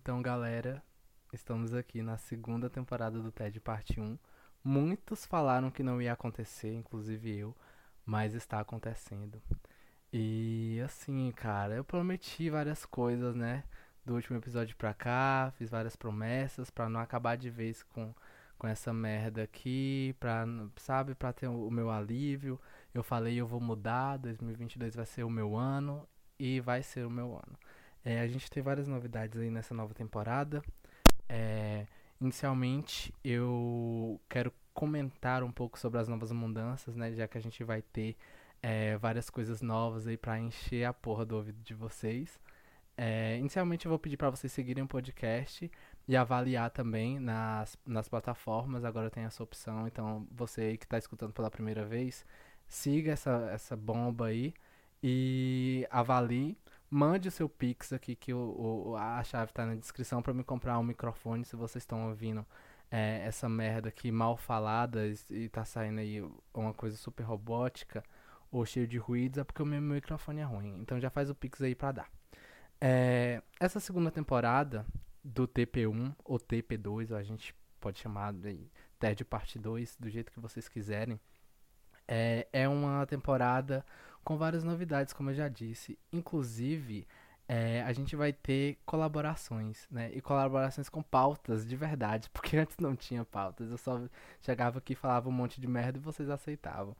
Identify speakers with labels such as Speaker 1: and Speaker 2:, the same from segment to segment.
Speaker 1: Então, galera, estamos aqui na segunda temporada do TED Parte 1. Muitos falaram que não ia acontecer, inclusive eu, mas está acontecendo. E assim, cara, eu prometi várias coisas, né? Do último episódio pra cá, fiz várias promessas pra não acabar de vez com, com essa merda aqui, pra, sabe, pra ter o meu alívio. Eu falei, eu vou mudar, 2022 vai ser o meu ano e vai ser o meu ano. É, a gente tem várias novidades aí nessa nova temporada. É, inicialmente, eu quero comentar um pouco sobre as novas mudanças, né? Já que a gente vai ter é, várias coisas novas aí para encher a porra do ouvido de vocês. É, inicialmente, eu vou pedir para vocês seguirem o podcast e avaliar também nas, nas plataformas. Agora tem essa opção. Então, você que está escutando pela primeira vez, siga essa, essa bomba aí e avalie. Mande o seu Pix aqui, que o, o a chave está na descrição para me comprar um microfone se vocês estão ouvindo é, essa merda aqui mal falada e tá saindo aí uma coisa super robótica ou cheio de ruídos, é porque o meu microfone é ruim. Então já faz o Pix aí pra dar. É, essa segunda temporada do TP1 ou TP2, a gente pode chamar de TED Parte 2, do jeito que vocês quiserem. É, é uma temporada com várias novidades, como eu já disse. Inclusive, é, a gente vai ter colaborações, né? E colaborações com pautas de verdade, porque antes não tinha pautas. Eu só chegava aqui, falava um monte de merda e vocês aceitavam.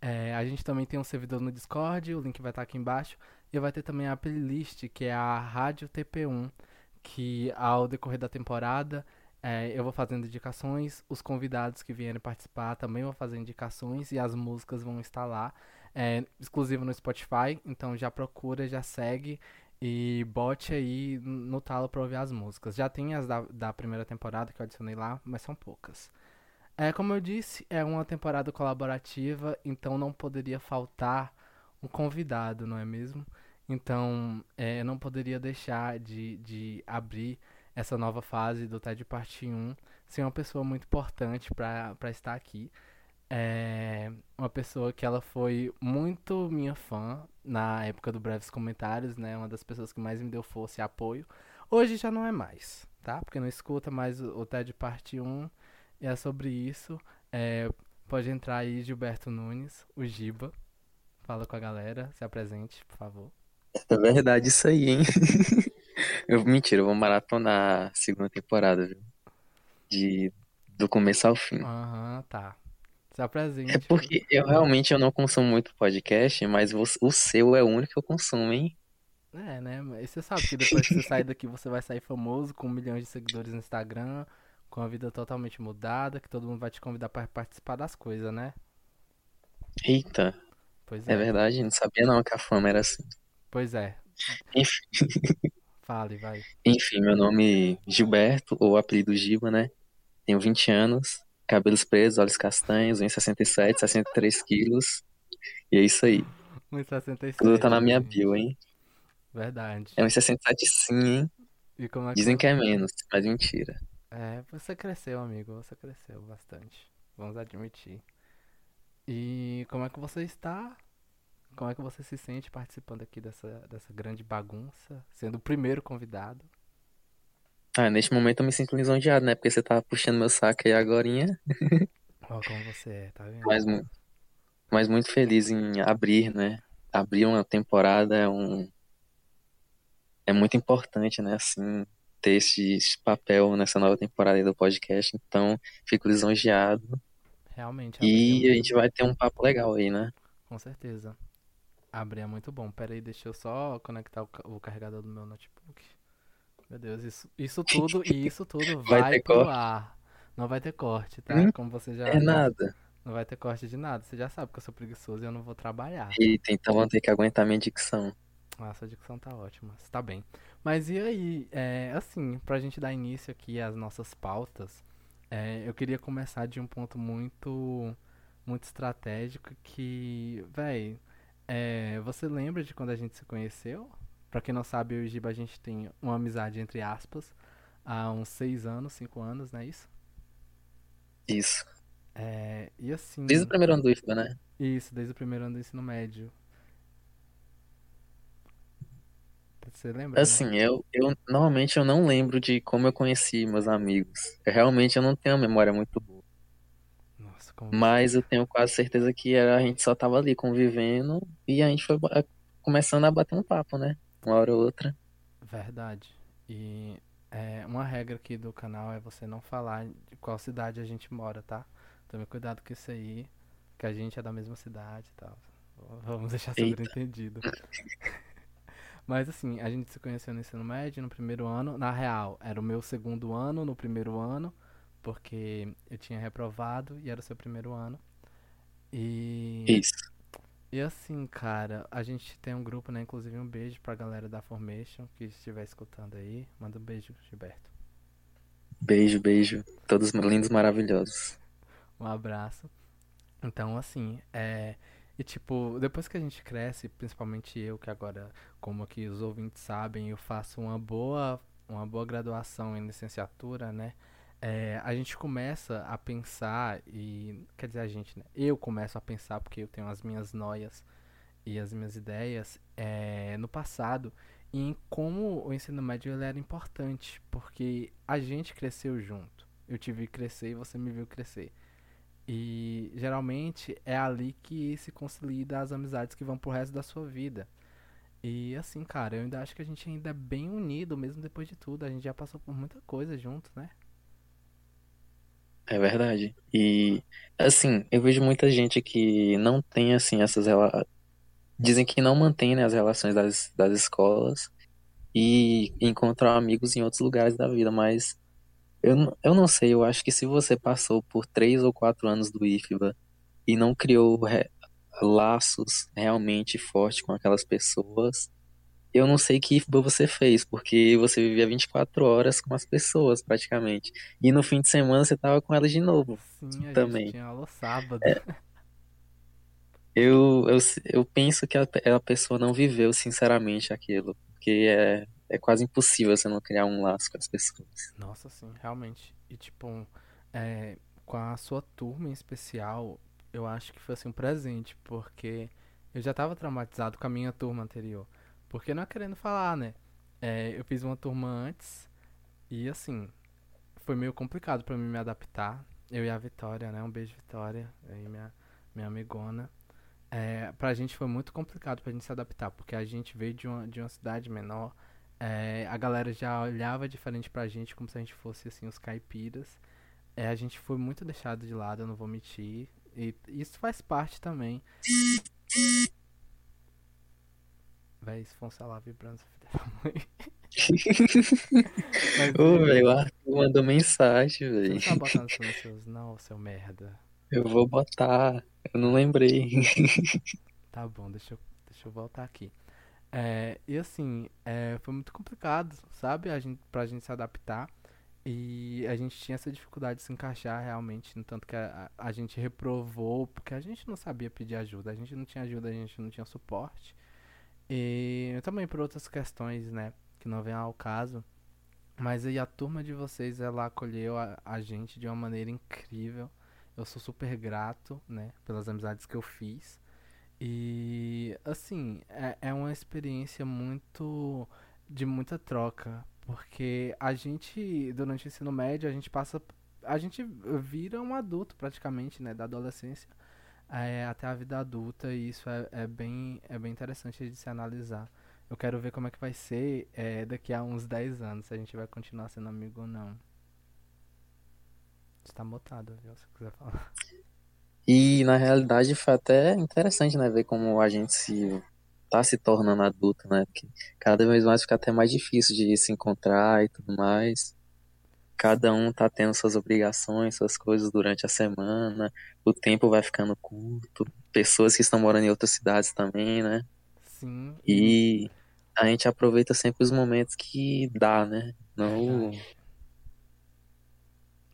Speaker 1: É, a gente também tem um servidor no Discord, o link vai estar aqui embaixo. E vai ter também a playlist, que é a Rádio TP1, que ao decorrer da temporada é, eu vou fazendo indicações, os convidados que vierem participar também vão fazer indicações e as músicas vão estar lá é, exclusivo no Spotify, então já procura, já segue e bote aí no talo pra ouvir as músicas. Já tem as da, da primeira temporada que eu adicionei lá, mas são poucas. É, como eu disse, é uma temporada colaborativa, então não poderia faltar um convidado, não é mesmo? Então, é, eu não poderia deixar de, de abrir essa nova fase do TED Parte 1 sem uma pessoa muito importante para estar aqui é uma pessoa que ela foi muito minha fã na época do Breves Comentários, né? Uma das pessoas que mais me deu força e apoio. Hoje já não é mais, tá? Porque não escuta mais o TED Parte 1 e é sobre isso. É, pode entrar aí Gilberto Nunes, o Giba. Fala com a galera, se apresente, por favor.
Speaker 2: É verdade isso aí, hein? eu, mentira, eu vou maratonar a segunda temporada, viu? De, do começo ao fim.
Speaker 1: Aham, uhum, tá. Se apresente.
Speaker 2: É porque eu realmente eu não consumo muito podcast, mas o, seu é o único que eu consumo, hein?
Speaker 1: É, né? Mas você sabe que depois que você sair daqui você vai sair famoso, com milhões de seguidores no Instagram, com a vida totalmente mudada, que todo mundo vai te convidar para participar das coisas, né?
Speaker 2: Eita. Pois é. É verdade, não sabia não que a fama era assim.
Speaker 1: Pois é.
Speaker 2: Enfim.
Speaker 1: Fale, vai.
Speaker 2: Enfim, meu nome é Gilberto, ou apelido Giba, né? Tenho 20 anos, cabelos presos, olhos castanhos, 1,67, 63 quilos. E é isso aí.
Speaker 1: 1,67.
Speaker 2: Tudo tá na minha bio, hein?
Speaker 1: Verdade.
Speaker 2: É 1,67 sim, hein?
Speaker 1: E é que
Speaker 2: Dizem que é menos, mas mentira.
Speaker 1: É, você cresceu, amigo. Você cresceu bastante. Vamos admitir. E como é que você está? Como é que você se sente participando aqui dessa, dessa grande bagunça? Sendo o primeiro convidado?
Speaker 2: Ah, neste momento eu me sinto lisonjeado, né? Porque você tava puxando meu saco aí agora.
Speaker 1: Ó, como você é, tá vendo?
Speaker 2: Mas, mas muito feliz em abrir, né? Abrir uma temporada é um. É muito importante, né? Assim, ter esse, esse papel nessa nova temporada do podcast. Então, fico lisonjeado.
Speaker 1: Realmente.
Speaker 2: E é a gente vai ter um papo legal aí, né?
Speaker 1: Com certeza. Abrir é muito bom. Pera aí, deixa eu só conectar o carregador do meu notebook. Meu Deus, isso, isso tudo e isso tudo vai, vai pro corte. ar. Não vai ter corte, tá? Hum,
Speaker 2: Como você já. É nada.
Speaker 1: Não vai ter corte de nada. Você já sabe que eu sou preguiçoso e eu não vou trabalhar.
Speaker 2: Eita, então vão ter que aguentar minha dicção.
Speaker 1: Ah, sua dicção tá ótima. Você tá bem. Mas e aí, é, assim, pra gente dar início aqui às nossas pautas, é, eu queria começar de um ponto muito, muito estratégico que, véi, é, você lembra de quando a gente se conheceu? Pra quem não sabe, eu e o Giba a gente tem uma amizade entre aspas há uns seis anos, cinco anos, não é isso?
Speaker 2: Isso.
Speaker 1: É, e assim.
Speaker 2: Desde o primeiro ano do IFBA, né?
Speaker 1: Isso, desde o primeiro ano do ensino médio. Você lembra, né?
Speaker 2: Assim, eu, eu normalmente eu não lembro de como eu conheci meus amigos. Eu, realmente eu não tenho uma memória muito boa.
Speaker 1: Nossa, como
Speaker 2: Mas eu tenho quase certeza que era, a gente só tava ali convivendo e a gente foi começando a bater um papo, né? Uma hora ou outra.
Speaker 1: Verdade. E é, uma regra aqui do canal é você não falar de qual cidade a gente mora, tá? Tome cuidado com isso aí, que a gente é da mesma cidade e tal. Vamos deixar sobreentendido. Mas assim, a gente se conheceu no ensino médio, no primeiro ano. Na real, era o meu segundo ano no primeiro ano, porque eu tinha reprovado e era o seu primeiro ano. E,
Speaker 2: Isso.
Speaker 1: E assim, cara, a gente tem um grupo, né? Inclusive um beijo pra galera da Formation que estiver escutando aí. Manda um beijo, Gilberto.
Speaker 2: Beijo, beijo. Todos lindos, maravilhosos.
Speaker 1: Um abraço. Então, assim, é. E tipo, depois que a gente cresce, principalmente eu, que agora, como aqui os ouvintes sabem, eu faço uma boa, uma boa graduação em licenciatura, né? É, a gente começa a pensar e, quer dizer, a gente, né? Eu começo a pensar porque eu tenho as minhas noias e as minhas ideias é, no passado e em como o ensino médio ele era importante, porque a gente cresceu junto. Eu te vi crescer e você me viu crescer. E geralmente é ali que se consolida as amizades que vão pro resto da sua vida. E assim, cara, eu ainda acho que a gente ainda é bem unido, mesmo depois de tudo. A gente já passou por muita coisa junto, né?
Speaker 2: É verdade. E assim, eu vejo muita gente que não tem assim essas rela... dizem que não mantém, né, as relações das, das escolas e encontram amigos em outros lugares da vida, mas eu, eu não sei, eu acho que se você passou por três ou quatro anos do IFBA e não criou re- laços realmente fortes com aquelas pessoas, eu não sei que IFBA você fez, porque você vivia 24 horas com as pessoas praticamente. E no fim de semana você tava com elas de novo
Speaker 1: Sim,
Speaker 2: também.
Speaker 1: tinha aula sábado.
Speaker 2: Eu, eu, eu penso que a, a pessoa não viveu sinceramente aquilo, porque é, é quase impossível você não criar um laço com as pessoas.
Speaker 1: Nossa, sim, realmente. E tipo, é, com a sua turma em especial, eu acho que foi assim um presente, porque eu já tava traumatizado com a minha turma anterior. Porque não é querendo falar, né? É, eu fiz uma turma antes e assim, foi meio complicado pra mim me adaptar. Eu e a Vitória, né? Um beijo, Vitória, aí minha, minha amigona. É, pra gente foi muito complicado pra gente se adaptar, porque a gente veio de uma, de uma cidade menor. é, a galera já olhava diferente pra gente, como se a gente fosse assim, os caipiras. É, a gente foi muito deixado de lado, eu não vou mentir. E isso faz parte também. Véi, se for um celular vibrando, você filha da mãe. Mas
Speaker 2: Ô,
Speaker 1: e-
Speaker 2: velho, o Arthur mandou mensagem,
Speaker 1: você
Speaker 2: velho.
Speaker 1: não tá botando silencioso, não, seu merda.
Speaker 2: Eu vou botar. Eu não lembrei.
Speaker 1: Tá bom, deixa eu, deixa eu voltar aqui. É, e assim, é, foi muito complicado, sabe? A gente, pra gente se adaptar. E a gente tinha essa dificuldade de se encaixar realmente, no tanto que a a gente reprovou, porque a gente não sabia pedir ajuda, a gente não tinha ajuda, a gente não tinha suporte. E também por outras questões, né, que não vem ao caso. Mas aí a turma de vocês, ela acolheu a, a gente de uma maneira incrível. Eu sou super grato, né, pelas amizades que eu fiz. E assim, é, é uma experiência muito de muita troca, porque a gente, durante o ensino médio, a gente passa, a gente vira um adulto praticamente, né, da adolescência é, até a vida adulta, e isso é, é bem, é bem interessante de se analisar. Eu quero ver como é que vai ser é, daqui a uns 10 anos, se a gente vai continuar sendo amigo ou não. Você tá mutado, viu? Se quiser falar.
Speaker 2: E na realidade foi até interessante, né, ver como a gente se tá se tornando adulto, né? Porque cada vez mais fica até mais difícil de se encontrar e tudo mais. Cada um tá tendo suas obrigações, suas coisas durante a semana, o tempo vai ficando curto, pessoas que estão morando em outras cidades também, né?
Speaker 1: Sim, e
Speaker 2: a gente aproveita sempre os momentos que dá, né? Não.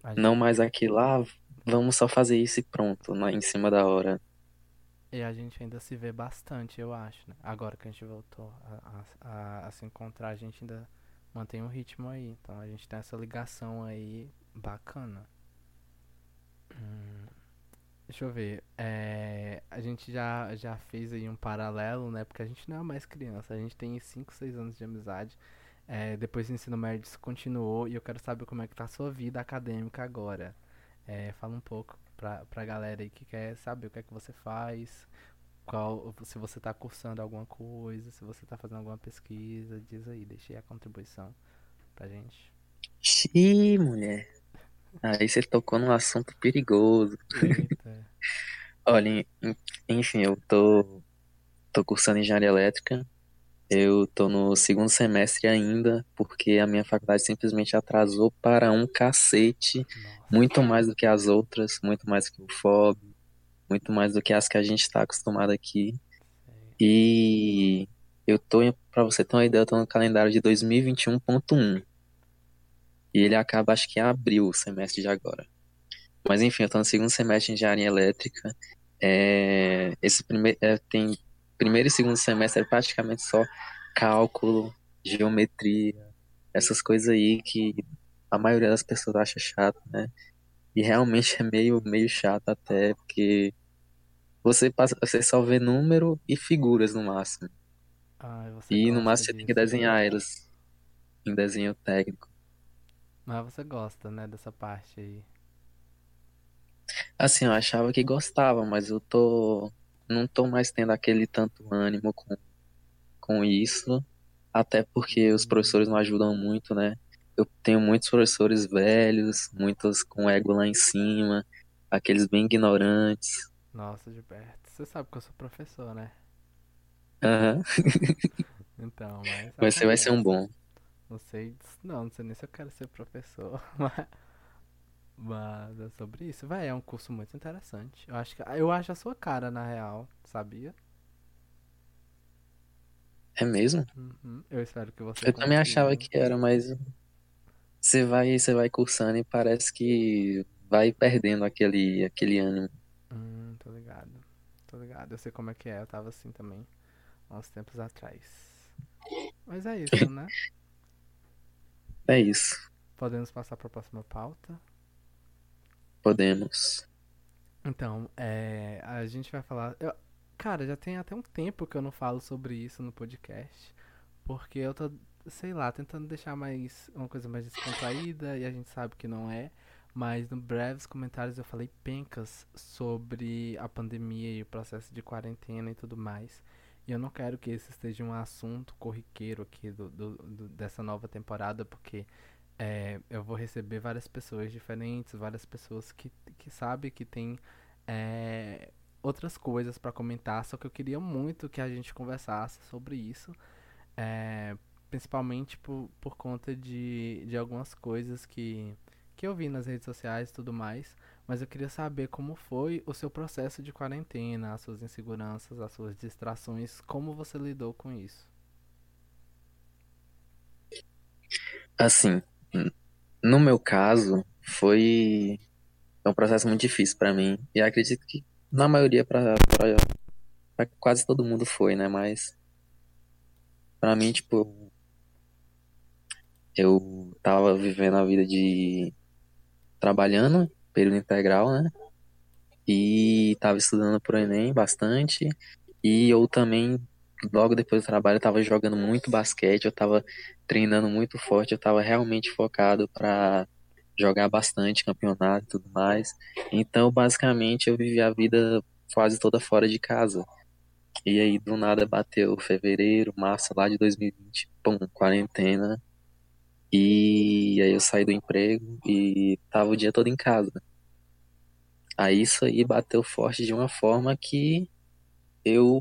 Speaker 1: A
Speaker 2: não
Speaker 1: gente,
Speaker 2: mais aquilo, ah, vamos só fazer isso e pronto, lá em cima da hora.
Speaker 1: e a gente ainda se vê bastante, eu acho, né? Agora que a gente voltou a, a, a se encontrar, a gente ainda mantém um ritmo aí. Então a gente tem essa ligação aí bacana. Hum, Deixa eu ver. É, a gente já, já fez aí um paralelo, né? Porque a gente não é mais criança. A gente tem 5, 6 anos de amizade. É, depois do ensino médio isso continuou. E eu quero saber como é que tá a sua vida acadêmica agora. É, fala um pouco pra, pra galera aí que quer saber o que é que você faz. Qual, se você tá cursando alguma coisa, se você tá fazendo alguma pesquisa. Diz aí, deixa aí a contribuição pra gente.
Speaker 2: Xiii, mulher. Aí você tocou num assunto perigoso. Olha, en- enfim, eu tô, tô cursando engenharia elétrica. Eu tô no segundo semestre ainda, porque a minha faculdade simplesmente atrasou para um cacete,
Speaker 1: Nossa.
Speaker 2: muito mais do que as outras, muito mais que o FOB, muito mais do que as que a gente está acostumado aqui. E eu tô, pra você ter uma ideia, eu tô no calendário de 2021.1. E ele acaba, acho que em abril, o semestre de agora. Mas enfim, eu tô no segundo semestre de engenharia elétrica. É, esse primeiro, tem primeiro e segundo semestre é praticamente só cálculo, geometria, essas coisas aí que a maioria das pessoas acha chato, né? E realmente é meio, meio chato até, porque você passa, você só vê número e figuras no máximo.
Speaker 1: Você
Speaker 2: E no máximo você tem que desenhar elas em desenho técnico.
Speaker 1: Mas você gosta, né, dessa parte aí.
Speaker 2: Assim, eu achava que gostava, mas eu tô, não tô mais tendo aquele tanto ânimo com, com isso, até porque os professores não ajudam muito, né? Eu tenho muitos professores velhos, muitos com ego lá em cima, aqueles bem ignorantes.
Speaker 1: Nossa, Gilberto, você sabe que eu sou professor, né?
Speaker 2: Aham.
Speaker 1: Então, mas
Speaker 2: Mas você vai ser um bom.
Speaker 1: Não sei, não, não sei nem se eu quero ser professor, mas, mas é sobre isso. Vai, é um curso muito interessante. Eu acho que, eu acho a sua cara, na real, sabia?
Speaker 2: É mesmo?
Speaker 1: Uhum. Eu espero que você
Speaker 2: Eu também achava que era, mas você vai, você vai cursando e parece que vai perdendo aquele, aquele ânimo.
Speaker 1: Hum, tô ligado. Tô ligado. Eu sei como é que é, eu tava assim também, há uns tempos atrás. Mas é isso, né?
Speaker 2: É isso.
Speaker 1: Podemos passar pra próxima pauta.
Speaker 2: Podemos.
Speaker 1: Então, é, a gente vai falar. eu- cara, já tem até um tempo que eu não falo sobre isso no podcast. Porque eu tô, sei lá, tentando deixar mais uma coisa mais descontraída e a gente sabe que não é. Mas no breves comentários eu falei pencas sobre a pandemia e o processo de quarentena e tudo mais. E eu não quero que esse esteja um assunto corriqueiro aqui do, do- do- dessa nova temporada, porque é, eu vou receber várias pessoas diferentes, várias pessoas que, que sabem que tem é, outras coisas pra comentar, só que eu queria muito que a gente conversasse sobre isso, é, principalmente por, por conta de, de algumas coisas que, que eu vi nas redes sociais e tudo mais, mas eu queria saber como foi o seu processo de quarentena, as suas inseguranças, as suas distrações, como você lidou com isso.
Speaker 2: Assim, no meu caso, foi um processo muito difícil pra mim. E acredito que na maioria pra quase todo mundo foi, né? Mas pra mim, tipo, eu tava vivendo a vida de trabalhando, período integral, né? E tava estudando pro Enem bastante. E eu também, logo depois do trabalho, tava jogando muito basquete, eu tava treinando muito forte, eu tava realmente focado pra jogar bastante campeonato e tudo mais. Então, basicamente, eu vivi a vida quase toda fora de casa. E aí, do nada, bateu fevereiro, março lá de 2020, pum, quarentena. E aí eu saí do emprego e tava o dia todo em casa. Aí isso aí bateu forte de uma forma que eu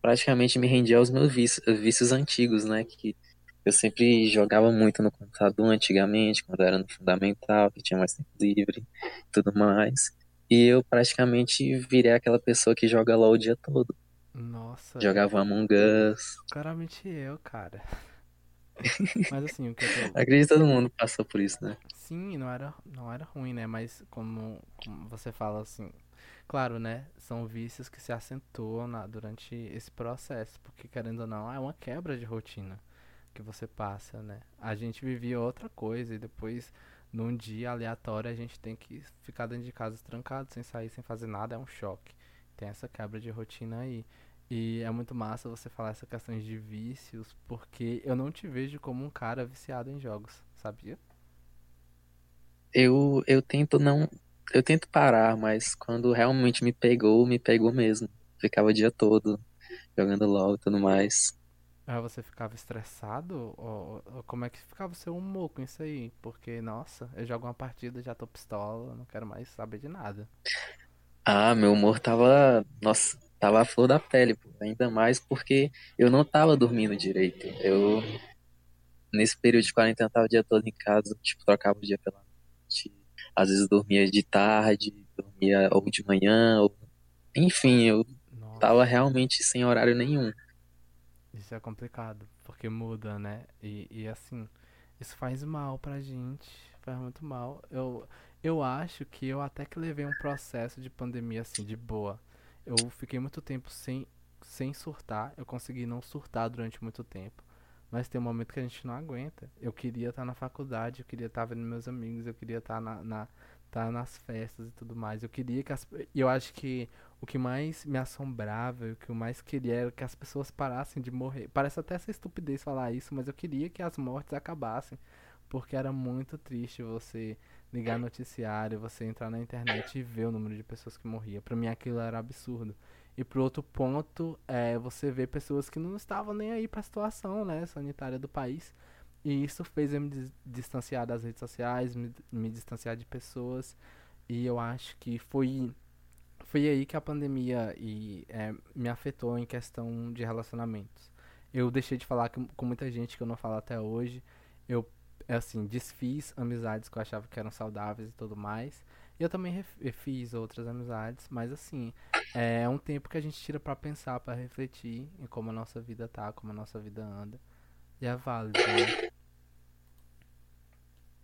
Speaker 2: praticamente me rendi aos meus vícios, vícios antigos, né? Que eu sempre jogava muito no computador antigamente, quando era no fundamental, que tinha mais tempo livre e tudo mais. E eu praticamente virei aquela pessoa que joga LOL o dia todo.
Speaker 1: Nossa,
Speaker 2: Jogava Among Us.
Speaker 1: claramente eu, cara. Mas assim, o que eu tô,
Speaker 2: Acredito que todo mundo passou por isso, né?
Speaker 1: Sim, não era, não era ruim, né? Mas como, como você fala assim, claro, né? São vícios que se acentuam na- durante esse processo, porque querendo ou não, é uma quebra de rotina que você passa, né? A gente vivia outra coisa e depois num dia aleatório a gente tem que ficar dentro de casa trancado, sem sair, sem fazer nada, é um choque. Tem essa quebra de rotina aí. E é muito massa você falar essa questão de vícios, porque eu não te vejo como um cara viciado em jogos, sabia?
Speaker 2: Eu, eu tento não. Eu tento parar, mas quando realmente me pegou, me pegou mesmo. Ficava o dia todo jogando LOL e tudo mais.
Speaker 1: Aí você ficava estressado? Ou, ou como é que ficava o seu humor com isso aí? Porque, nossa, eu jogo uma partida, já tô pistola, não quero mais saber de nada.
Speaker 2: Ah, meu humor tava. Nossa, tava a flor da pele, pô. Ainda mais porque eu não tava dormindo direito. Eu, nesse período de quarentena, tava o dia todo em casa, tipo, trocava o dia pela noite. Às vezes dormia de tarde, dormia ou de manhã, ou... enfim, eu
Speaker 1: Nossa,
Speaker 2: tava realmente sem horário nenhum.
Speaker 1: isso é complicado, porque muda, né? E, e assim, isso faz mal pra gente, faz muito mal. Eu, eu acho que eu até que levei um processo de pandemia assim, de boa. Eu fiquei muito tempo sem, sem surtar, eu consegui não surtar durante muito tempo. Mas tem um momento que a gente não aguenta. Eu queria estar na faculdade, eu queria estar vendo meus amigos, eu queria estar na, na, estar nas festas e tudo mais. Eu queria que as, eu acho que o que mais me assombrava, o que eu mais queria era que as pessoas parassem de morrer. Parece até essa estupidez falar isso, mas eu queria que as mortes acabassem, porque era muito triste você ligar noticiário, você entrar na internet e ver o número de pessoas que morriam. Pra mim aquilo era absurdo. E pro outro ponto, é você ver pessoas que não estavam nem aí pra situação, né, sanitária do país. E isso fez eu me dis- distanciar das redes sociais, me, me distanciar de pessoas. E eu acho que foi, foi aí que a pandemia e, é, me afetou em questão de relacionamentos. Eu deixei de falar com, com muita gente que eu não falo até hoje. Eu, assim, desfiz amizades que eu achava que eram saudáveis e tudo mais. E eu também ref- fiz outras amizades, mas assim, é um tempo que a gente tira pra pensar, pra refletir em como a nossa vida tá, como a nossa vida anda. E é válido, né?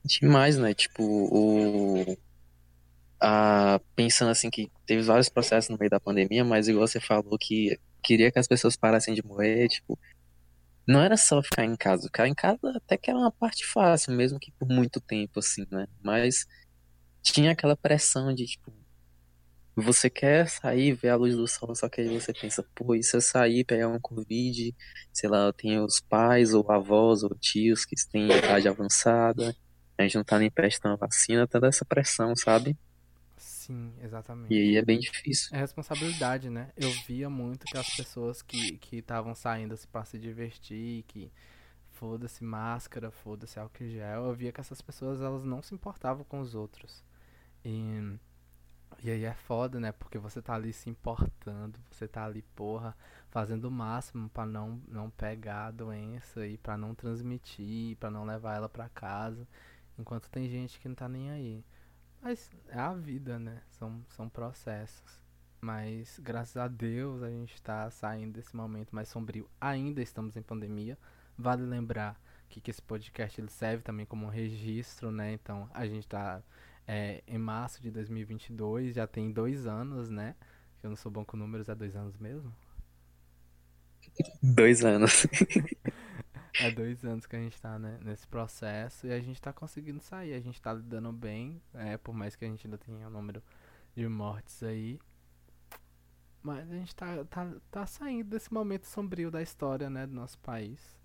Speaker 2: Demais, né? Tipo, o, a, pensando assim que teve vários processos no meio da pandemia, mas igual você falou que queria que as pessoas parassem de morrer, tipo, não era só ficar em casa. Ficar em casa até que era uma parte fácil, mesmo que por muito tempo, assim, né? Mas tinha aquela pressão de, tipo, você quer sair, ver a luz do sol, só que aí você pensa, pô, e se eu sair, pegar um Covid, sei lá, eu tenho os pais, ou avós, ou tios que têm idade avançada, a gente não tá nem prestando vacina, toda essa pressão, sabe?
Speaker 1: Sim,
Speaker 2: E aí
Speaker 1: exatamente.
Speaker 2: é bem difícil.
Speaker 1: É responsabilidade, né? Eu via muito que as pessoas que que estavam saindo assim, pra se divertir, que foda-se máscara, foda-se álcool gel, eu via que essas pessoas elas não se importavam com os outros. E, e aí é foda, né? Porque você tá ali se importando, você tá ali, porra, fazendo o máximo pra não, não pegar a doença e pra não transmitir, pra não levar ela pra casa, enquanto tem gente que não tá nem aí. Mas é a vida, né? São, são processos. Mas graças a Deus a gente está saindo desse momento mais sombrio. Ainda estamos em pandemia. Vale lembrar que, que esse podcast ele serve também como um registro, né? Então a gente está em março de 2022, já tem dois anos, né? Eu não sou bom com números, é dois anos mesmo?
Speaker 2: Dois anos.
Speaker 1: É dois anos que a gente tá, né, nesse processo e a gente tá conseguindo sair, a gente tá lidando bem, é, por mais que a gente ainda tenha um número de mortes aí. Mas a gente tá, tá, tá saindo desse momento sombrio da história, né, do nosso país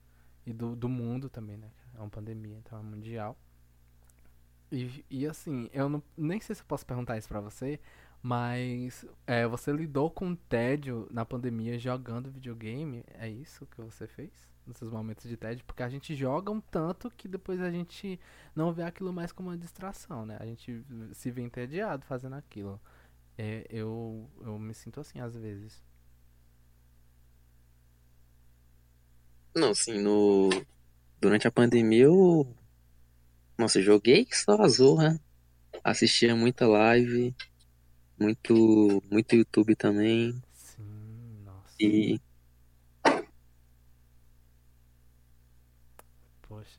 Speaker 1: e do, do mundo também, né? É uma pandemia, então é mundial. E, e assim, eu não, nem sei se eu posso perguntar isso pra você, mas é, você lidou com tédio na pandemia jogando videogame? É isso que você fez? Nos seus momentos de tédio? Porque a gente joga um tanto que depois a gente não vê aquilo mais como uma distração, né? A gente se vê entediado fazendo aquilo. É, eu, eu me sinto assim às vezes.
Speaker 2: Não, assim, no... durante a pandemia eu. Nossa, eu joguei só a Zorra. Assistia muita live, muito, muito YouTube também.
Speaker 1: Sim, nossa.
Speaker 2: E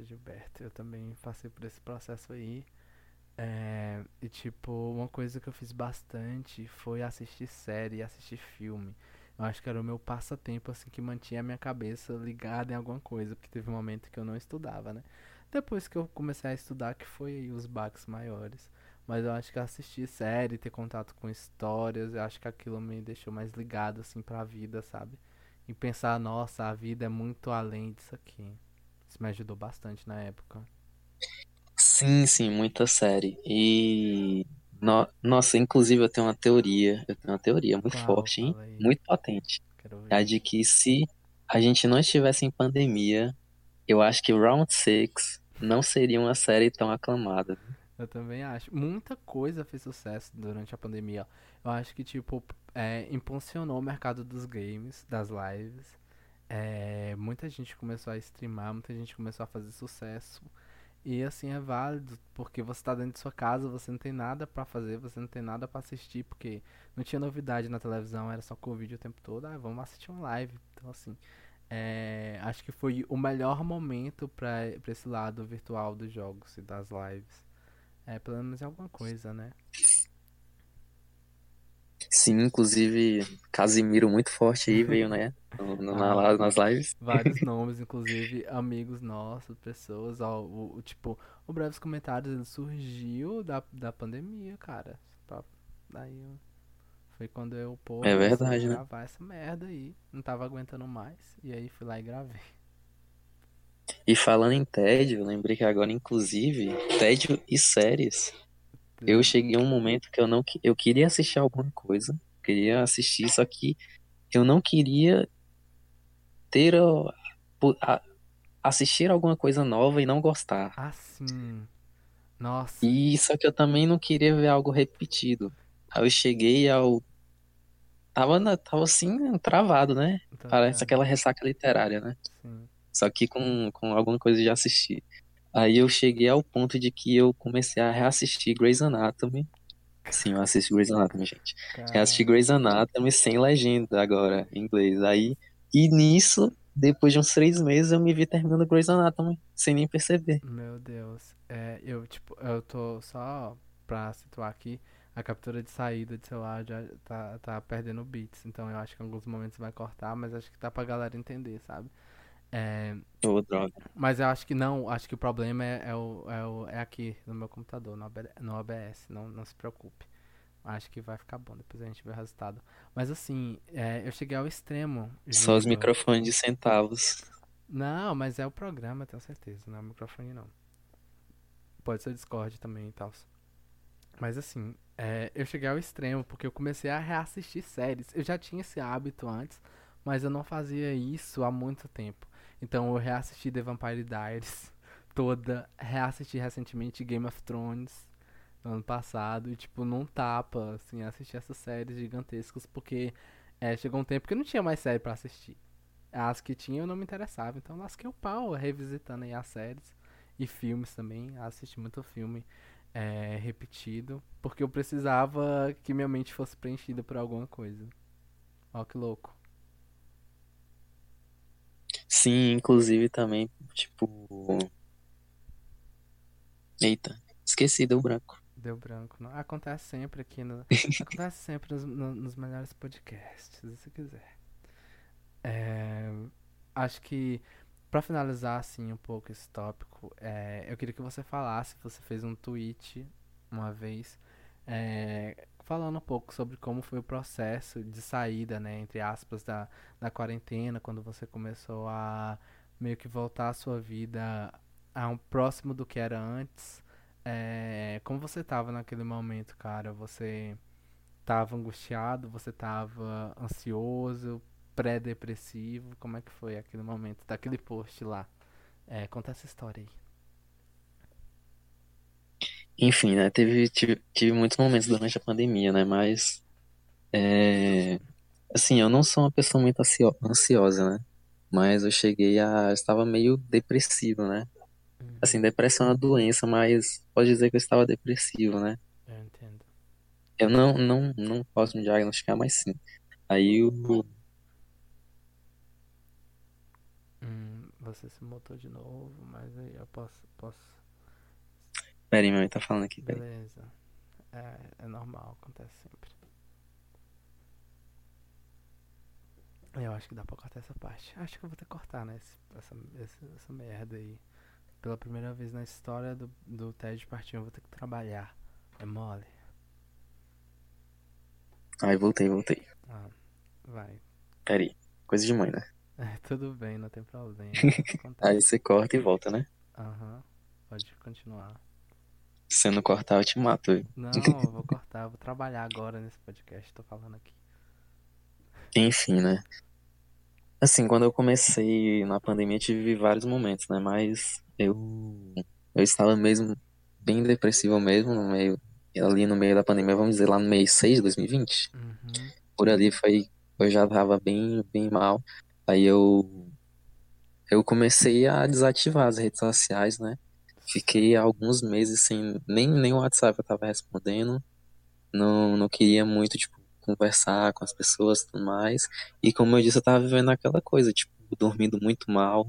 Speaker 1: Gilberto, eu também passei por esse processo aí. É, e tipo, uma coisa que eu fiz bastante foi assistir série, assistir filme. Eu acho que era o meu passatempo, assim, que mantinha a minha cabeça ligada em alguma coisa, porque teve um momento que eu não estudava, né? Depois que eu comecei a estudar, que foi aí os baques maiores. Mas eu acho que assistir série, ter contato com histórias, eu acho que aquilo me deixou mais ligado, assim, pra vida, sabe? E pensar, nossa, a vida é muito além disso aqui. Isso me ajudou bastante na época.
Speaker 2: Sim, sim, muita série. E no- nossa, inclusive eu tenho uma teoria, eu tenho uma teoria muito
Speaker 1: Qual?
Speaker 2: forte, hein? Muito potente. É a de que se a gente não estivesse em pandemia, eu acho que Round Six não seria uma série tão aclamada.
Speaker 1: Eu também acho. Muita coisa fez sucesso durante a pandemia. Eu acho que, tipo, é, impulsionou o mercado dos games, das lives. É, muita gente começou a streamar, muita gente começou a fazer sucesso. E assim é válido, porque você tá dentro de sua casa, você não tem nada pra fazer, você não tem nada pra assistir, porque não tinha novidade na televisão, era só Covid o tempo todo. Ah, vamos assistir uma live. Então, assim, é, acho que foi o melhor momento pra esse lado virtual dos jogos e das lives. É, pelo menos em alguma coisa, né?
Speaker 2: Sim, inclusive Casimiro muito forte aí veio, né? no- no- na-
Speaker 1: Ah,
Speaker 2: nas lives.
Speaker 1: vários nomes, inclusive amigos nossos, pessoas, ó, o, o- tipo, o Breves Comentários surgiu da, da pandemia, cara. Daí foi quando eu, pô,
Speaker 2: É verdade, né?
Speaker 1: gravar essa merda aí. Não tava aguentando mais. E aí fui lá e gravei.
Speaker 2: E falando em tédio, lembrei que agora, inclusive, tédio e séries. Eu cheguei a um momento que eu não eu queria assistir alguma coisa, queria assistir, só que eu não queria ter po- a- assistir alguma coisa nova e não gostar.
Speaker 1: Assim. Nossa.
Speaker 2: E só que eu também não queria ver algo repetido. Aí eu cheguei ao tava na- tava assim travado, né?
Speaker 1: Tá
Speaker 2: Parece aquela ressaca literária, né?
Speaker 1: Sim.
Speaker 2: Só que com, com alguma coisa de assistir. Aí eu cheguei ao ponto de que eu comecei a reassistir Grey's Anatomy. Sim, eu assisti Grey's Anatomy, gente. Reassisti
Speaker 1: Cara,
Speaker 2: Grey's Anatomy sem legenda agora, em inglês. Aí, e nisso, depois de uns três meses, eu me vi terminando Grey's Anatomy, sem nem perceber.
Speaker 1: meu Deus. É, eu, tipo, eu tô só pra situar aqui. A captura de saída de celular já tá, tá perdendo bits. Então eu acho que em alguns momentos vai cortar, mas acho que tá pra galera entender, sabe? É,
Speaker 2: droga.
Speaker 1: mas eu acho que não, acho que o problema é, é, o, é, o, é aqui no meu computador, no, OB no OBS, não, não se preocupe. Acho que vai ficar bom, depois a gente vê o resultado. Mas assim, é, eu cheguei ao extremo,
Speaker 2: Só os microfones de centavos.
Speaker 1: Não, mas é o programa, tenho certeza, não é o microfone não. Pode ser o Discord também e tal. Mas assim, é, eu cheguei ao extremo porque eu comecei a reassistir séries. Eu já tinha esse hábito antes, mas eu não fazia isso há muito tempo. Então eu reassisti The Vampire Diaries toda, reassisti recentemente Game of Thrones no ano passado e tipo, num tapa, assim, assisti essas séries gigantescas porque é, chegou um tempo que não tinha mais série pra assistir. As que tinha eu não me interessava, então lasquei o pau revisitando aí as séries e filmes também. Assisti muito filme é, repetido, porque eu precisava que minha mente fosse preenchida por alguma coisa. Ó, que louco.
Speaker 2: Sim, inclusive também, tipo. Eita, esqueci, deu branco.
Speaker 1: Deu branco. Não. Acontece sempre aqui no. Acontece sempre nos, no- nos melhores podcasts, se quiser. É, acho que pra finalizar assim um pouco esse tópico, é, eu queria que você falasse, você fez um tweet uma vez é, falando um pouco sobre como foi o processo de saída, né, entre aspas, da, da quarentena, quando você começou a meio que voltar a sua vida a um próximo do que era antes. É, como você tava naquele momento, cara? Você tava angustiado? Você tava ansioso? Pré-depressivo? Como é que foi aquele momento daquele post lá? É, conta essa história aí.
Speaker 2: Enfim, né? Teve, tive, tive muitos momentos durante a pandemia, né? Mas. É... Assim, eu não sou uma pessoa muito ansio- ansiosa, né? Mas eu cheguei a. Estava meio depressivo, né?
Speaker 1: Uhum,
Speaker 2: Assim, depressão é uma doença, mas pode dizer que eu estava depressivo, né?
Speaker 1: eu entendo.
Speaker 2: Eu não, não, não posso me diagnosticar, mas sim. Aí o.
Speaker 1: Hum, você se mutou de novo, mas aí eu posso, posso.
Speaker 2: Pera aí, minha mãe tá falando aqui, pera aí.
Speaker 1: Beleza. É, é normal, acontece sempre. Eu acho que dá pra cortar essa parte. Acho que eu vou ter que cortar, né? esse- Essa, essa, essa merda aí. Pela primeira vez na história do, do TED Partiu, eu vou ter que trabalhar. É mole.
Speaker 2: Ai, voltei, voltei.
Speaker 1: Ah, vai.
Speaker 2: Peraí. Coisa de mãe, né?
Speaker 1: É, tudo bem, não tem problema.
Speaker 2: Aí você corta e volta, né?
Speaker 1: Aham. Pode continuar.
Speaker 2: Se não cortar, eu te mato. viu?
Speaker 1: Não, eu vou cortar, eu vou trabalhar agora nesse podcast, tô falando aqui.
Speaker 2: Enfim, né? Assim, quando eu comecei na pandemia, tive vários momentos, né? Mas eu, eu estava mesmo bem depressivo mesmo, no meio, ali no meio da pandemia, vamos dizer, lá no mês 6 de 2020.
Speaker 1: Uhum.
Speaker 2: Por ali foi, eu já tava bem, bem mal. Aí eu, eu comecei a desativar as redes sociais, né? Fiquei alguns meses sem, nem, nem o WhatsApp eu tava respondendo. Não, não queria muito, tipo, conversar com as pessoas e tudo mais. E como eu disse, eu tava vivendo aquela coisa, tipo, dormindo muito mal,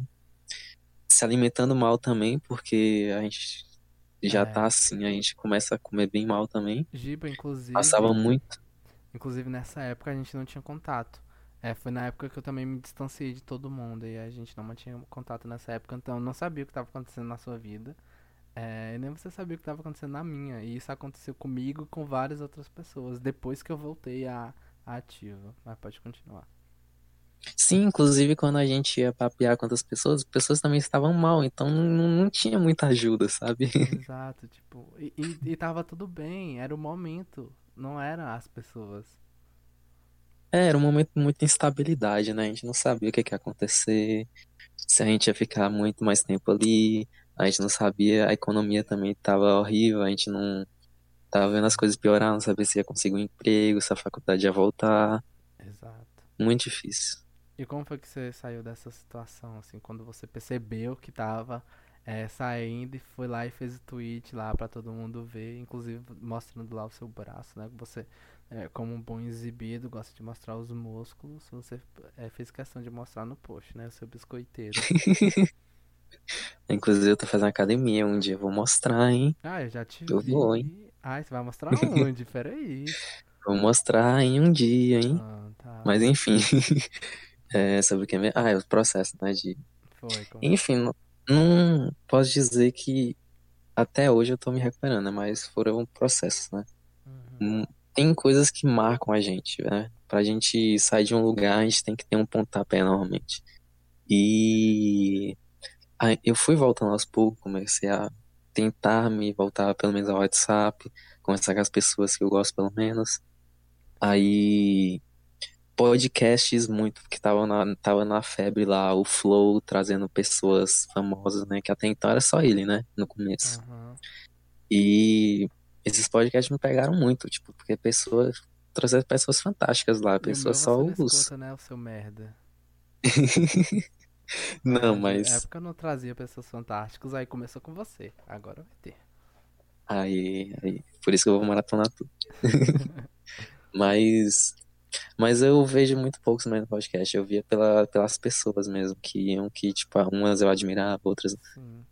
Speaker 2: se alimentando mal também, porque a gente já
Speaker 1: É.
Speaker 2: tá assim, a gente começa a comer bem mal também.
Speaker 1: Giba, inclusive.
Speaker 2: Passava muito.
Speaker 1: Inclusive nessa época a gente não tinha contato. É, foi na época que eu também me distanciei de todo mundo e a gente não mantinha contato nessa época, então eu não sabia o que estava acontecendo na sua vida. É, e nem você sabia o que estava acontecendo na minha. E isso aconteceu comigo e com várias outras pessoas, depois que eu voltei à, à ativa. Mas pode continuar.
Speaker 2: Sim, inclusive quando a gente ia papear com outras pessoas, as pessoas também estavam mal, então não, não tinha muita ajuda, sabe?
Speaker 1: Exato, tipo, e, e, e tava tudo bem, era o momento, não era as pessoas.
Speaker 2: É, era um momento de muita instabilidade, né? A gente não sabia o que que ia acontecer, se a gente ia ficar muito mais tempo ali, a gente não sabia, a economia também estava horrível, a gente não tava vendo as coisas piorar, não sabia se ia conseguir um emprego, se a faculdade ia voltar.
Speaker 1: Exato.
Speaker 2: Muito difícil.
Speaker 1: E como foi que você saiu dessa situação, assim, quando você percebeu que tava é, saindo e foi lá e fez o tweet lá pra todo mundo ver, inclusive mostrando lá o seu braço, né? Você, é, como um bom exibido, gosta de mostrar os músculos, você é, fez questão de mostrar no post, né? O seu biscoiteiro.
Speaker 2: Inclusive, eu tô fazendo academia um dia, vou mostrar, hein?
Speaker 1: Ah, eu já te
Speaker 2: Eu
Speaker 1: vi.
Speaker 2: vou, hein?
Speaker 1: Ai, você vai mostrar onde? Peraí.
Speaker 2: Vou mostrar em um dia, hein?
Speaker 1: Ah, tá.
Speaker 2: Mas enfim, é, sobre o que é? Ah, é o processo, né? De...
Speaker 1: Foi, como...
Speaker 2: Enfim, não, não posso dizer que até hoje eu tô me recuperando, né? Mas foram processos, né?
Speaker 1: Uhum.
Speaker 2: Tem coisas que marcam a gente, né? Pra gente sair de um lugar, a gente tem que ter um pontapé normalmente. E eu fui voltando aos poucos, comecei a tentar me voltar pelo menos ao WhatsApp, conversar com as pessoas que eu gosto pelo menos. Aí podcasts muito, porque tava na, tava na febre lá, o Flow trazendo pessoas famosas, né? Que até então era só ele, né? No começo.
Speaker 1: Aham.
Speaker 2: E esses podcasts me pegaram muito, tipo, porque pessoas trouxeram pessoas fantásticas lá, pessoas só os.
Speaker 1: escuta, né, o seu merda.
Speaker 2: Não,
Speaker 1: Na
Speaker 2: mas
Speaker 1: época eu não trazia pessoas fantásticas, aí começou com você. Agora vai ter.
Speaker 2: aí, aí, por isso que eu vou maratonar tudo. Mas, mas eu vejo muito poucos também no podcast. Eu via pela, pelas pessoas mesmo que iam, que tipo, umas eu admirava, outras.
Speaker 1: Sim.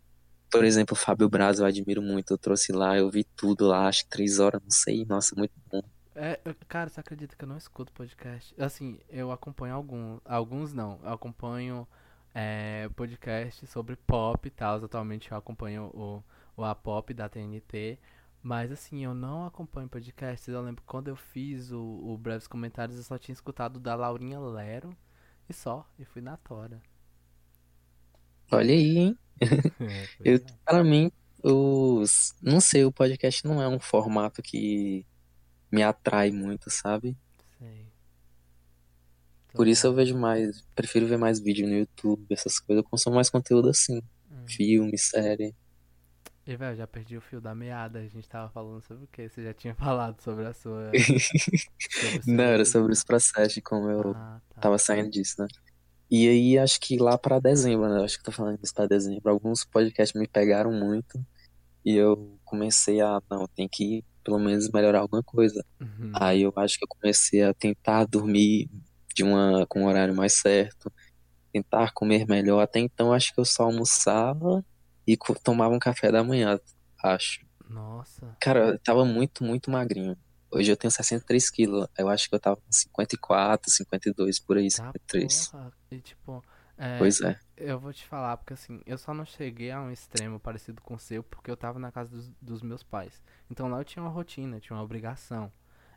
Speaker 2: Por exemplo, o Fábio Braz eu admiro muito. Eu trouxe lá, eu vi tudo lá, acho que três horas, não sei. Nossa, muito bom.
Speaker 1: É, cara, você acredita que eu não escuto podcast? Assim, eu acompanho alguns, alguns não. Eu acompanho é, podcast sobre pop e tal. Atualmente eu acompanho o, o A-Pop da TNT. Mas assim, eu não acompanho podcasts. Eu lembro quando eu fiz o, o Breves Comentários, eu só tinha escutado da Laurinha Lero e só. E fui na tora.
Speaker 2: Olha aí, hein?
Speaker 1: É,
Speaker 2: Eu,
Speaker 1: é.
Speaker 2: para mim, os, não sei, o podcast não é um formato que me atrai muito, sabe?
Speaker 1: Sei. Tô
Speaker 2: Por isso eu vejo mais, prefiro ver mais vídeo no YouTube, essas coisas. Eu consumo mais conteúdo assim,
Speaker 1: Hum.
Speaker 2: filme, série.
Speaker 1: E, velho, já perdi o fio da meada. A gente tava falando sobre o quê? Você já tinha falado sobre a sua. Sobre
Speaker 2: Não, era sobre os processos, como eu
Speaker 1: Ah, tá.
Speaker 2: tava saindo disso, né? E aí, acho que lá pra dezembro, né? Acho que tô falando isso pra dezembro. Alguns podcasts me pegaram muito e eu comecei a, não, tem que pelo menos melhorar alguma coisa.
Speaker 1: Uhum.
Speaker 2: Aí eu acho que eu comecei a tentar dormir de uma, com um horário mais certo, tentar comer melhor. Até então, acho que eu só almoçava e tomava um café da manhã, acho.
Speaker 1: Nossa.
Speaker 2: Cara, eu tava muito, muito magrinho. Hoje eu tenho 63 quilos. Eu acho que eu tava com 54, 52, por aí,
Speaker 1: Tá,
Speaker 2: 53.
Speaker 1: porra. E tipo, é,
Speaker 2: Pois é.
Speaker 1: eu vou te falar, porque assim, eu só não cheguei a um extremo parecido com o seu, porque eu tava na casa dos, dos meus pais. Então lá eu tinha uma rotina, tinha uma obrigação.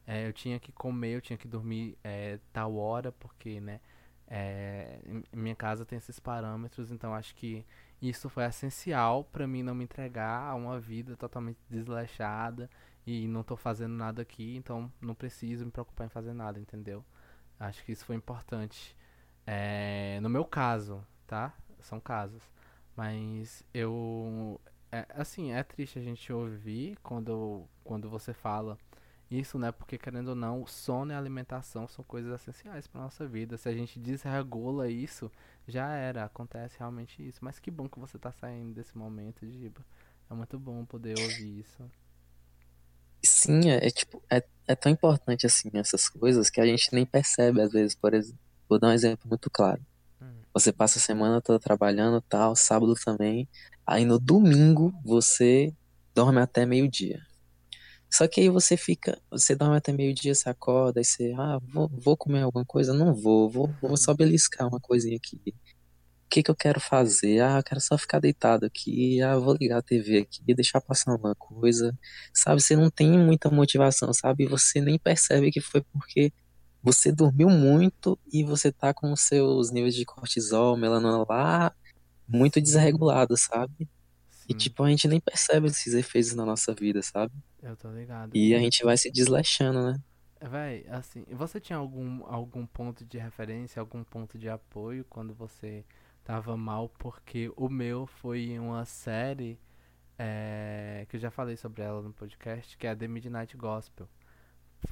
Speaker 1: É, eu tinha que comer, eu tinha que dormir é, tal hora, porque, né, é, minha casa tem esses parâmetros, então acho que isso foi essencial pra mim não me entregar a uma vida totalmente desleixada e não tô fazendo nada aqui, então não preciso me preocupar em fazer nada, entendeu? Acho que isso foi importante. É, no meu caso, tá? São casos. Mas eu. É, assim, é triste a gente ouvir quando, quando você fala isso, né? Porque querendo ou não, sono e alimentação são coisas essenciais para nossa vida. Se a gente desregula isso, já era, acontece realmente isso. Mas que bom que você tá saindo desse momento, Giba. É muito bom poder ouvir isso.
Speaker 2: Sim, é, é tipo, é, é tão importante assim essas coisas que a gente nem percebe às vezes, por exemplo. Vou dar um exemplo muito claro.
Speaker 1: Hum,
Speaker 2: Você passa a semana toda trabalhando, tal, sábado também. Aí no domingo você dorme até meio-dia. Só que aí você fica, você dorme até meio-dia, você acorda, aí você, ah, vou, vou comer alguma coisa? Não vou, vou, vou só beliscar uma coisinha aqui. O que que eu quero fazer? Ah, eu quero só ficar deitado aqui, ah, vou ligar a TV aqui, deixar passar uma coisa. Sabe, você não tem muita motivação, sabe? Você nem percebe que foi porque você dormiu muito e você tá com os seus níveis de cortisol, melanina lá muito
Speaker 1: sim,
Speaker 2: desregulados, sabe? E tipo, a gente nem percebe esses efeitos na nossa vida, sabe?
Speaker 1: eu tô ligado.
Speaker 2: E a gente vai se desleixando, né?
Speaker 1: Véi, assim, você tinha algum, algum ponto de referência, algum ponto de apoio quando você tava mal? Porque o meu foi uma série é, que eu já falei sobre ela no podcast, que é a The Midnight Gospel.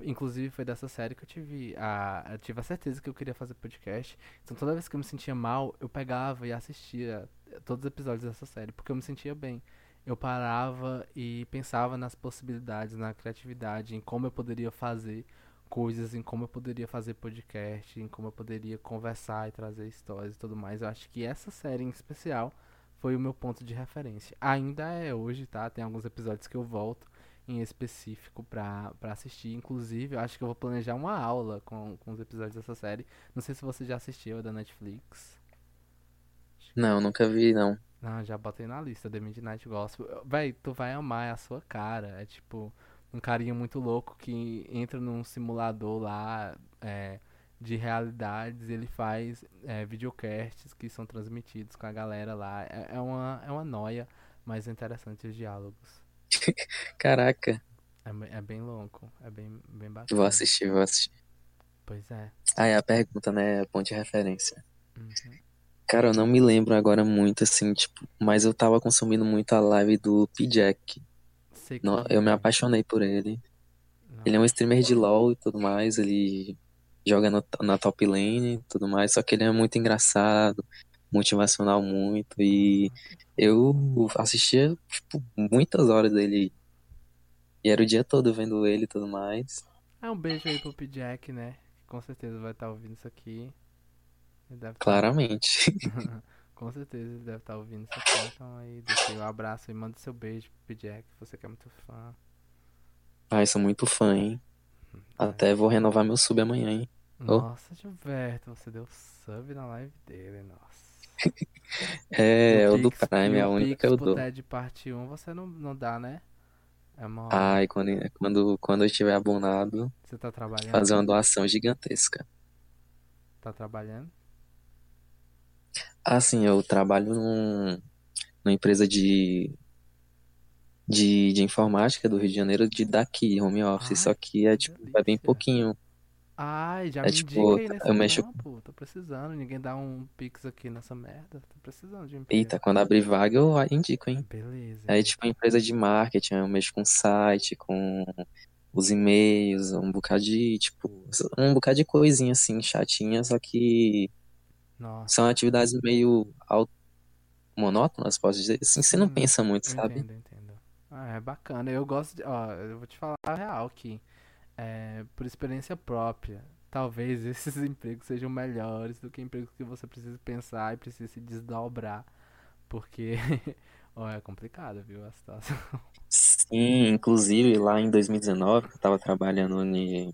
Speaker 1: Inclusive foi dessa série que eu tive a, eu tive a certeza que eu queria fazer podcast. Então toda vez que eu me sentia mal, eu pegava e assistia todos os episódios dessa série, porque eu me sentia bem. Eu parava e pensava nas possibilidades, na criatividade, em como eu poderia fazer coisas, em como eu poderia fazer podcast, em como eu poderia conversar e trazer histórias e tudo mais. Eu acho que essa série em especial foi o meu ponto de referência. Ainda é hoje, tá? Tem alguns episódios que eu volto em específico pra, pra assistir. Inclusive, eu acho que eu vou planejar uma aula com, com os episódios dessa série. Não sei se você já assistiu, é da Netflix.
Speaker 2: Não, nunca vi, não.
Speaker 1: Não, já botei na lista, The Midnight Gospel. Véi, tu vai amar, é a sua cara. É tipo um carinha muito louco que entra num simulador lá é, de realidades. Ele faz é, videocasts que são transmitidos com a galera lá. É, é uma, é uma noia, mas é interessante os diálogos.
Speaker 2: Caraca,
Speaker 1: É, é bem louco, é bem, bem
Speaker 2: vou
Speaker 1: bacana.
Speaker 2: assistir, vou assistir.
Speaker 1: Pois é.
Speaker 2: Ah, é a pergunta, né? Ponto de referência.
Speaker 1: Uhum.
Speaker 2: Cara, eu não me lembro agora muito, assim, tipo, mas eu tava consumindo muito a live do P-Jack.
Speaker 1: Sei
Speaker 2: No-
Speaker 1: quem
Speaker 2: Eu me
Speaker 1: é.
Speaker 2: apaixonei por ele. Ele é um
Speaker 1: Nossa.
Speaker 2: streamer de LoL e tudo mais, ele joga no- na top lane e tudo mais, só que ele é muito engraçado, motivacional muito, e eu assistia, tipo, muitas horas dele, e era o dia todo vendo ele e tudo mais.
Speaker 1: É um beijo aí pro P-Jack, né? Que com certeza vai estar ouvindo isso aqui. Estar.
Speaker 2: Claramente.
Speaker 1: com certeza ele deve estar ouvindo isso aqui. Então aí, deixa o abraço e manda seu beijo pro P-Jack, você que é muito fã.
Speaker 2: Ai, sou muito fã, hein?
Speaker 1: É.
Speaker 2: Até vou renovar meu sub amanhã, hein? Oh,
Speaker 1: Nossa, Gilberto, você deu sub na live dele, nossa.
Speaker 2: É, é o do Prime, é a única que eu dou.
Speaker 1: TED parte um você não, não dá, né? É mole.
Speaker 2: Ai, quando, quando, quando eu estiver abonado,
Speaker 1: Você tá
Speaker 2: fazer
Speaker 1: trabalhando?
Speaker 2: uma doação gigantesca.
Speaker 1: Tá trabalhando?
Speaker 2: Assim, eu trabalho num, numa empresa de, de, de informática do Rio de Janeiro, de daqui, home office, só
Speaker 1: Ai,
Speaker 2: que é tipo, é bem pouquinho.
Speaker 1: Ai, já
Speaker 2: É
Speaker 1: me
Speaker 2: tipo,
Speaker 1: aí nesse
Speaker 2: eu mexo.
Speaker 1: trampo. Tô precisando. Ninguém dá um Pix aqui nessa merda. Tô precisando de um
Speaker 2: Eita, quando abrir vaga eu indico, hein?
Speaker 1: Beleza,
Speaker 2: Aí,
Speaker 1: então.
Speaker 2: tipo, empresa de marketing, eu mexo com site, com os e-mails, um bocado de, tipo, um bocado de coisinha assim, chatinha, só que
Speaker 1: Nossa.
Speaker 2: são atividades meio monótonas, posso dizer. Assim, você não pensa muito,
Speaker 1: eu
Speaker 2: sabe?
Speaker 1: entendo, entendo. Ah, é bacana. Eu gosto de. Ó, eu vou te falar a real aqui. É, por experiência própria. Talvez esses empregos sejam melhores do que empregos que você precisa pensar e precisa se desdobrar. Porque. Ó, é complicado, viu? A situação.
Speaker 2: Sim, inclusive lá em 2019, eu estava trabalhando ni-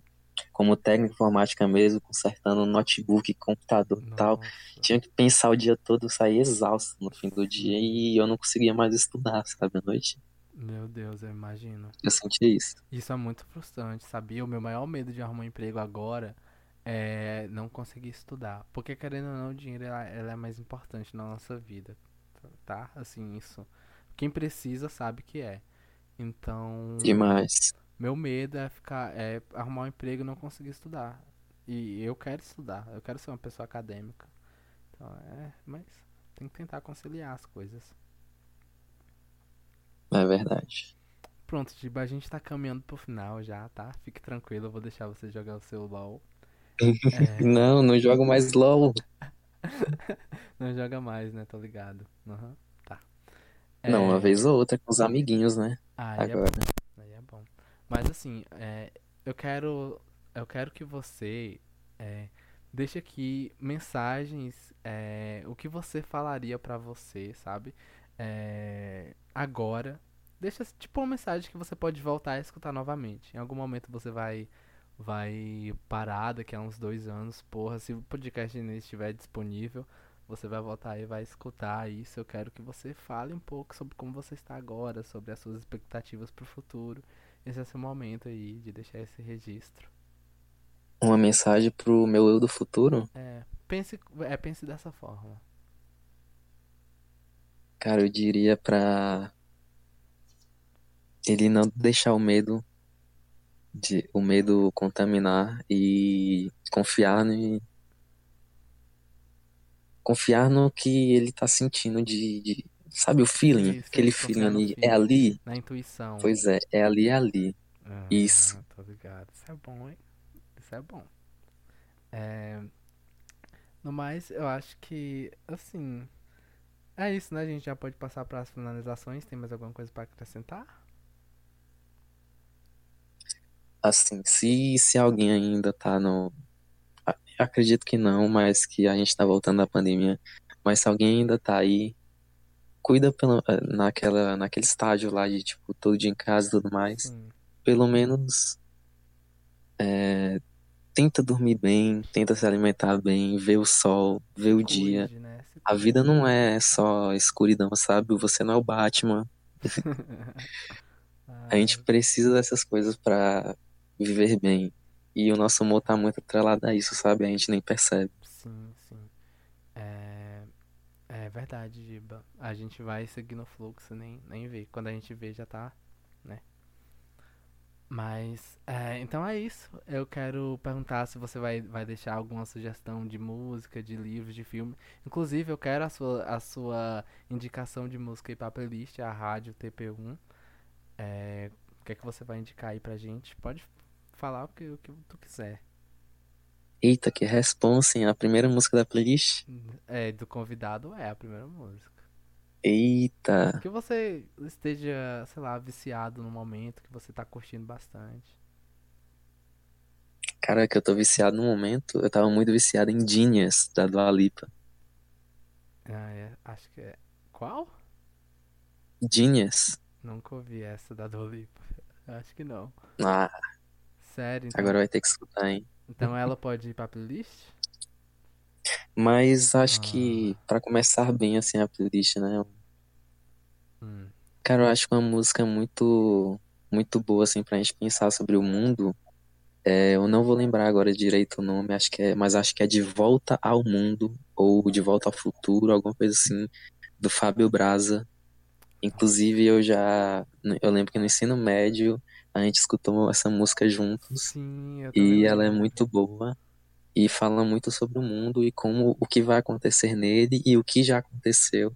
Speaker 2: como técnico informática mesmo, consertando notebook, computador e tal. Tinha que pensar o dia todo, saía exausto no fim do dia e eu não conseguia mais estudar, sabe, à noite.
Speaker 1: Meu Deus, eu imagino.
Speaker 2: Eu sentia isso.
Speaker 1: Isso é muito frustrante, sabia? O meu maior medo de arrumar um emprego agora é não conseguir estudar. Porque, querendo ou não, o dinheiro ela, ela é mais importante na nossa vida, tá? Assim, isso. Quem precisa sabe que é. Então,
Speaker 2: Demais.
Speaker 1: Meu medo é ficar, é arrumar um emprego e não conseguir estudar. E eu quero estudar, eu quero ser uma pessoa acadêmica. Então, é, mas tem que tentar conciliar as coisas.
Speaker 2: É verdade.
Speaker 1: Pronto, a gente tá caminhando pro final já, tá? Fique tranquilo, eu vou deixar você jogar o seu LOL. É,
Speaker 2: Não, não jogo mais LOL.
Speaker 1: não joga mais, né? Tô ligado. Aham, tá.
Speaker 2: Não, uma
Speaker 1: É,
Speaker 2: vez ou outra com os amiguinhos, né?
Speaker 1: aí é
Speaker 2: Agora.
Speaker 1: bom, aí é bom. Mas assim, é, eu quero, eu quero que você é, deixe aqui mensagens, é, o que você falaria pra você, sabe? É, agora, deixa tipo uma mensagem que você pode voltar a escutar novamente. Em algum momento você vai, vai parar daqui a uns dois anos, porra, se o podcast ainda estiver disponível. Você vai voltar e vai escutar isso. Eu quero que você fale um pouco sobre como você está agora, sobre as suas expectativas para o futuro. Esse é seu momento aí de deixar esse registro.
Speaker 2: Uma mensagem pro meu eu do futuro.
Speaker 1: É, pense, é, pense dessa forma.
Speaker 2: Cara, eu diria pra ele não deixar o medo de o medo contaminar e confiar no confiar no que ele tá sentindo de, de- sabe o feeling,
Speaker 1: Isso,
Speaker 2: aquele
Speaker 1: isso,
Speaker 2: feeling ali, é ali?
Speaker 1: na intuição.
Speaker 2: Pois é, é ali, é ali. Isso.
Speaker 1: Ah, tô ligado. Isso é bom, hein? Isso é bom. É, no mais, eu acho que, assim, é isso, né? A gente já pode passar para as finalizações. Tem mais alguma coisa para acrescentar?
Speaker 2: Assim, se se alguém ainda tá no acredito que não, mas que a gente tá voltando da pandemia, mas se alguém ainda tá aí, cuida pelo, naquela naquele estágio lá de tipo todo dia em casa e tudo mais,
Speaker 1: Sim,
Speaker 2: pelo menos tenta dormir bem, tenta se alimentar bem, ver o sol, ver o dia.
Speaker 1: cuide, né? Se
Speaker 2: A vida não é só escuridão, sabe? Você não é o Batman. A gente precisa dessas coisas pra viver bem. E o nosso humor tá muito atrelado a isso, sabe? A gente nem percebe.
Speaker 1: sim, sim. É, é verdade, Giba. A gente vai seguir no fluxo, nem, nem vê. Quando a gente vê, já tá, né? Mas, é, então é isso. Eu quero perguntar se você vai, vai deixar alguma sugestão de música, de livros, de filme. Inclusive, eu quero a sua, a sua indicação de música aí pra playlist, a Rádio TP1. É, o que é que você vai indicar aí pra gente? Pode falar o que, o que tu quiser.
Speaker 2: Eita, que responsa, hein? A primeira música da playlist.
Speaker 1: É, do convidado é a primeira música.
Speaker 2: Eita.
Speaker 1: Que você esteja, sei lá, viciado no momento, que você tá curtindo bastante.
Speaker 2: Cara, que eu tô viciado no momento. Eu tava muito viciado em Genius, da Dua Lipa.
Speaker 1: Ah, é, acho que é. Qual?
Speaker 2: Genius?
Speaker 1: Nunca ouvi essa da Dua Lipa. Acho que não.
Speaker 2: Ah,
Speaker 1: Sério,
Speaker 2: agora
Speaker 1: então.
Speaker 2: vai ter que escutar, hein?
Speaker 1: Então ela pode ir pra playlist?
Speaker 2: Mas acho que
Speaker 1: Ah,
Speaker 2: pra começar bem assim a playlist, né?
Speaker 1: hum.
Speaker 2: Cara, eu acho uma música muito, muito boa assim pra gente pensar sobre o mundo. É, eu não vou lembrar agora direito o nome, acho que é, mas acho que é De Volta ao Mundo ou De Volta ao Futuro, alguma coisa assim, do Fábio Braza. Inclusive eu já, eu lembro que no ensino médio a gente escutou essa música juntos
Speaker 1: Sim,
Speaker 2: e ela é muito boa e fala muito sobre o mundo e como o que vai acontecer nele e o que já aconteceu.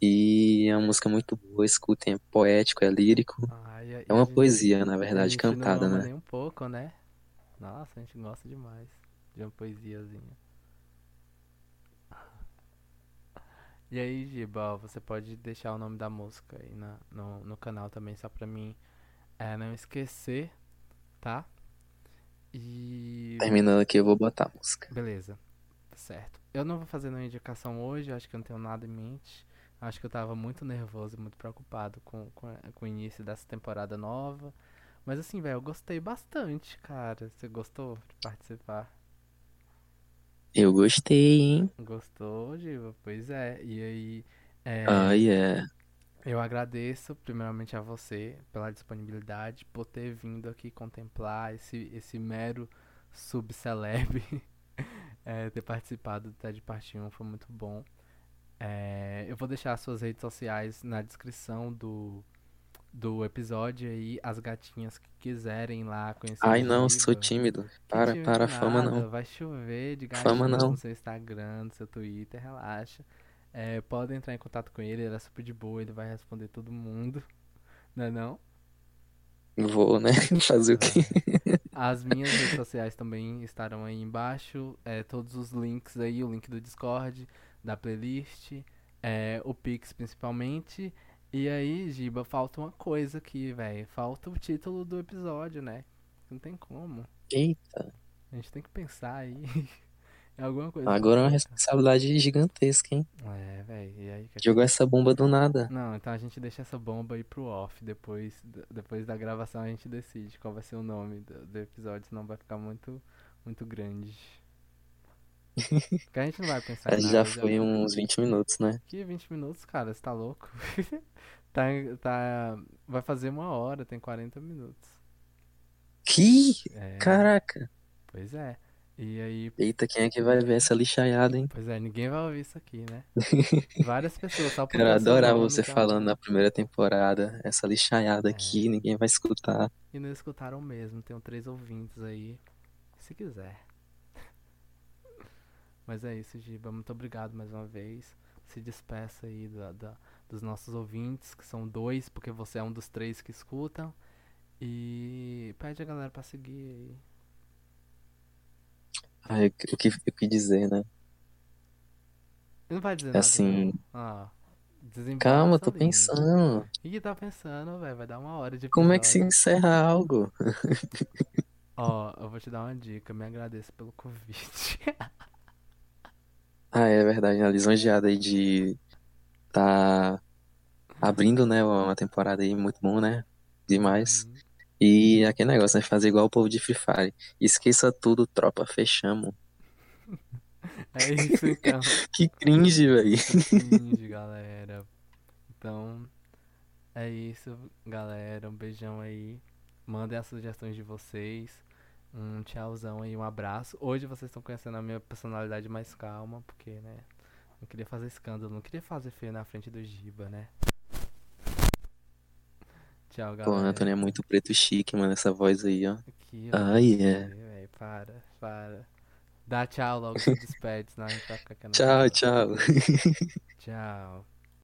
Speaker 2: E é uma música muito boa, escutem, é poético, é lírico,
Speaker 1: Ai, e a
Speaker 2: é uma
Speaker 1: gente,
Speaker 2: poesia, na verdade, cantada, né?
Speaker 1: nem um pouco, né? Nossa, a gente gosta demais de uma poesiazinha. E aí, Giba, ó, você pode deixar o nome da música aí na, no, no canal também, só pra mim é, não esquecer, tá? E
Speaker 2: Terminando aqui, eu vou botar a música.
Speaker 1: beleza, certo. Eu não vou fazer nenhuma indicação hoje, acho que eu não tenho nada em mente. Acho que eu tava muito nervoso, muito preocupado com, com, com o início dessa temporada nova. Mas assim, velho, eu gostei bastante, cara. Você gostou de participar?
Speaker 2: Eu gostei, hein?
Speaker 1: Gostou, Diva? Pois é. E aí, é,
Speaker 2: Ai, é.
Speaker 1: Eu agradeço primeiramente a você pela disponibilidade, por ter vindo aqui contemplar esse, esse mero subceleb. É, ter participado do TED Parte 1 foi muito bom. É, eu vou deixar as suas redes sociais na descrição do, do episódio aí, as gatinhas que quiserem lá conhecer
Speaker 2: Ai, não, sou tímido.
Speaker 1: Que
Speaker 2: Para,
Speaker 1: time
Speaker 2: para, fama
Speaker 1: nada,
Speaker 2: não.
Speaker 1: vai chover de
Speaker 2: Fama
Speaker 1: gatinhos no
Speaker 2: não.
Speaker 1: seu Instagram, no seu Twitter, relaxa. É, podem entrar em contato com ele, ele é super de boa, ele vai responder todo mundo, não é não?
Speaker 2: Vou, né? Fazer o quê?
Speaker 1: As minhas redes sociais também estarão aí embaixo, é, todos os links aí, o link do Discord, da playlist, é, o Pix principalmente. E aí, Giba, falta uma coisa aqui, velho. Falta o título do episódio, né? Não tem como.
Speaker 2: Eita,
Speaker 1: A gente tem que pensar aí em alguma coisa
Speaker 2: agora é uma responsabilidade gigantesca, hein?
Speaker 1: É, velho. É
Speaker 2: Jogou essa bomba do nada.
Speaker 1: Não, então a gente deixa essa bomba aí pro off. Depois, depois da gravação a gente decide qual vai ser o nome do, do episódio, senão vai ficar muito, muito grande. Porque a gente não vai pensar nada,
Speaker 2: já
Speaker 1: já.
Speaker 2: foi uns 20 minutos, né?
Speaker 1: Que 20 minutos, cara, você tá louco? Tá, tá, vai fazer uma hora, tem 40 minutos.
Speaker 2: Que?
Speaker 1: É,
Speaker 2: Caraca.
Speaker 1: pois é. E aí,
Speaker 2: Eita, quem é que vai ver essa lixaiada, hein?
Speaker 1: pois é, ninguém vai ouvir isso aqui, né? Várias pessoas, só por
Speaker 2: Cara, eu adorava você
Speaker 1: já.
Speaker 2: falando na primeira temporada. Essa lixaiada
Speaker 1: É.
Speaker 2: aqui, ninguém vai escutar.
Speaker 1: E não escutaram mesmo, tenho três ouvintes aí, se quiser. Mas é isso, Giba. Muito obrigado mais uma vez. Se despeça aí da, da- dos nossos ouvintes, que são dois, porque você é um dos três que escutam. E pede a galera pra seguir aí.
Speaker 2: Ai, o que, o que dizer, né?
Speaker 1: Não vai dizer
Speaker 2: É
Speaker 1: nada,
Speaker 2: assim.
Speaker 1: Ah,
Speaker 2: Calma, tô pensando.
Speaker 1: O que tá pensando, velho? Vai dar uma hora de
Speaker 2: Como é que se encerra algo?
Speaker 1: Ó, eu vou te dar uma dica. Me agradeça pelo convite.
Speaker 2: Ah, é verdade, né? Lisonjeada aí de tá abrindo, né, uma temporada aí muito bom, né? Demais.
Speaker 1: Uhum.
Speaker 2: E aquele negócio, né? Fazer igual o povo de Free Fire. Esqueça tudo, tropa, fechamos.
Speaker 1: É isso então.
Speaker 2: Que cringe, velho.
Speaker 1: Finge, galera. Então, é isso, galera. Um beijão aí. Mandem as sugestões de vocês. Um tchauzão aí, um abraço. Hoje vocês estão conhecendo a minha personalidade mais calma, porque, né? Não queria fazer escândalo, não queria fazer feio na frente do Giba, né? Tchau,
Speaker 2: Pô,
Speaker 1: galera.
Speaker 2: Antônio é muito preto chique, mano, essa voz aí, ó.
Speaker 1: Aqui,
Speaker 2: Ai,
Speaker 1: ó.
Speaker 2: é.
Speaker 1: Véi, para, para. Dá tchau logo, se despede, senão a gente vai ficar aqui
Speaker 2: Tchau, tchau.
Speaker 1: Tchau.